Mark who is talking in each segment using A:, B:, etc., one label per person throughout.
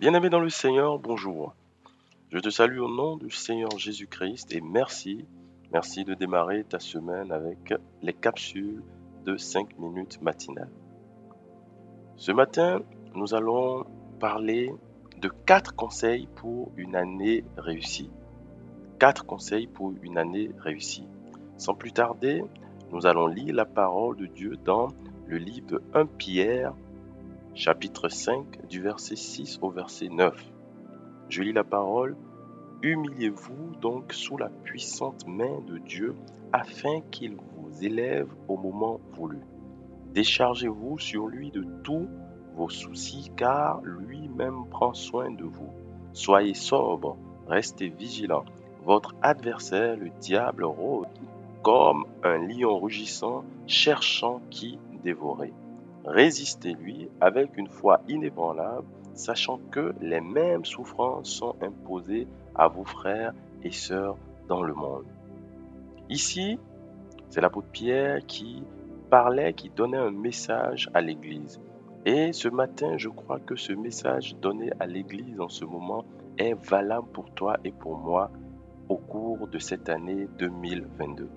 A: Bien-aimé dans le Seigneur, bonjour. Je te salue au nom du Seigneur Jésus-Christ et merci, merci de démarrer ta semaine avec les capsules de 5 minutes matinales. Ce matin, nous allons parler de 4 conseils pour une année réussie. 4 conseils pour une année réussie. Sans plus tarder, nous allons lire la parole de Dieu dans le livre de 1 Pierre chapitre 5 du verset 6 au verset 9. Je lis la parole. Humiliez-vous donc sous la puissante main de Dieu afin qu'il vous élève au moment voulu. Déchargez-vous sur lui de tous vos soucis car lui-même prend soin de vous. Soyez sobre, restez vigilant. Votre adversaire, le diable, rôde comme un lion rugissant, cherchant qui dévorer. Résistez-lui avec une foi inébranlable, sachant que les mêmes souffrances sont imposées à vos frères et sœurs dans le monde. Ici, c'est l'apôtre Pierre qui parlait, qui donnait un message à l'Église. Et ce matin, je crois que ce message donné à l'Église en ce moment est valable pour toi et pour moi au cours de cette année 2022.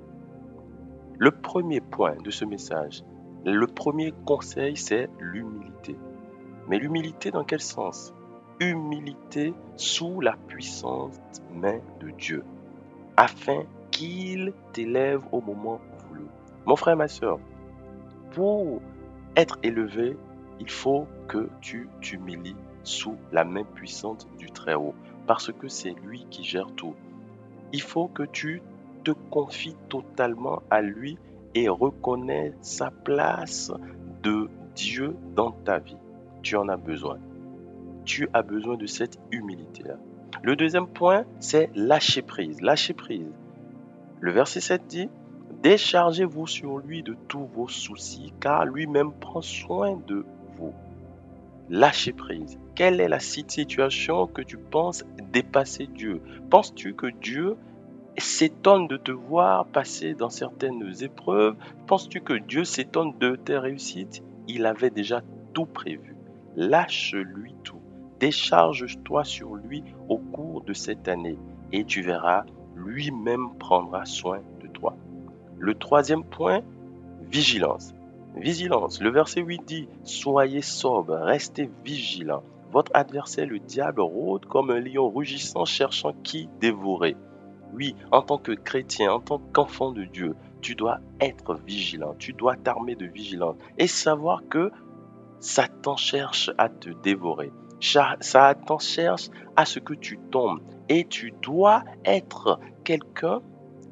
A: Le premier point de ce message, le premier conseil, c'est l'humilité. Mais l'humilité dans quel sens? Humilité sous la puissante main de Dieu, afin qu'il t'élève au moment voulu. Mon frère, ma soeur, pour être élevé, il faut que tu t'humilies sous la main puissante du Très-Haut, parce que c'est lui qui gère tout. Il faut que tu te confies totalement à lui et reconnais sa place de Dieu dans ta vie. Tu en as besoin. Tu as besoin de cette humilité-là. Le deuxième point, c'est lâcher prise. Lâcher prise. Le verset 7 dit, Déchargez-vous sur lui de tous vos soucis, car lui-même prend soin de vous. Lâcher prise. Quelle est la situation que tu penses dépasser Dieu? Penses-tu que Dieu s'étonne de te voir passer dans certaines épreuves Penses-tu que Dieu s'étonne de tes réussites? Il avait déjà tout prévu. Lâche-lui tout. Décharge-toi sur lui au cours de cette année et tu verras, lui-même prendra soin de toi. Le troisième point, vigilance. Vigilance. Le verset 8 dit, Soyez sobre, restez vigilants. Votre adversaire, le diable, rôde comme un lion rugissant cherchant qui dévorer. Oui, en tant que chrétien, en tant qu'enfant de Dieu, tu dois être vigilant, tu dois t'armer de vigilance et savoir que Satan cherche à te dévorer. Satan cherche à ce que tu tombes et tu dois être quelqu'un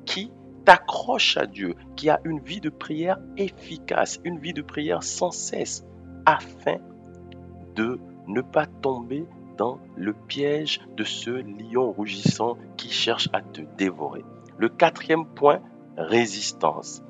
A: qui t'accroche à Dieu, qui a une vie de prière efficace, une vie de prière sans cesse, afin de ne pas tomber le piège de ce lion rougissant qui cherche à te dévorer. Le quatrième point, résistance.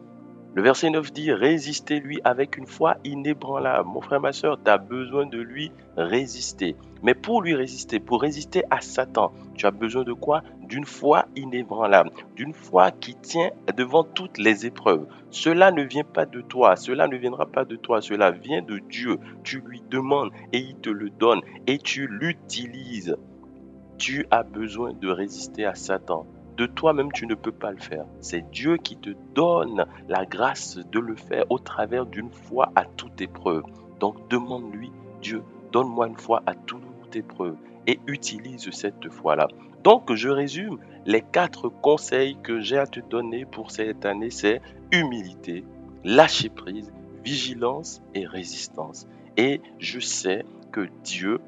A: Le verset 9 dit, résistez-lui avec une foi inébranlable. Mon frère, ma soeur, tu as besoin de lui résister. Mais pour lui résister, pour résister à Satan, tu as besoin de quoi? D'une foi inébranlable, d'une foi qui tient devant toutes les épreuves. Cela ne vient pas de toi, cela ne viendra pas de toi, cela vient de Dieu. Tu lui demandes et il te le donne et tu l'utilises. Tu as besoin de résister à Satan de toi-même, tu ne peux pas le faire. C'est Dieu qui te donne la grâce de le faire au travers d'une foi à toute épreuve. Donc demande-lui, Dieu, donne-moi une foi à épreuve et utilise cette foi-là. Donc je résume, les quatre conseils que j'ai à te donner pour cette année, c'est humilité, lâcher prise, vigilance et résistance. Et je sais que Dieu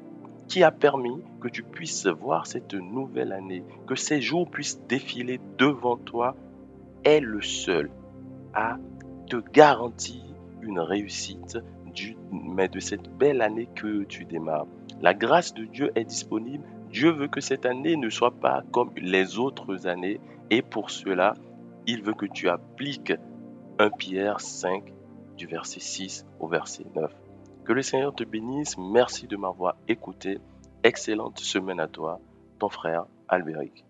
A: qui a permis que tu puisses voir cette nouvelle année, que ces jours puissent défiler devant toi, est le seul à te garantir une réussite mais de cette belle année que tu démarres. La grâce de Dieu est disponible. Dieu veut que cette année ne soit pas comme les autres années et pour cela, il veut que tu appliques 1 Pierre 5 du verset 6 au verset 9. Que le Seigneur te bénisse. Merci de m'avoir écouté. Excellente semaine à toi, ton frère Albéric.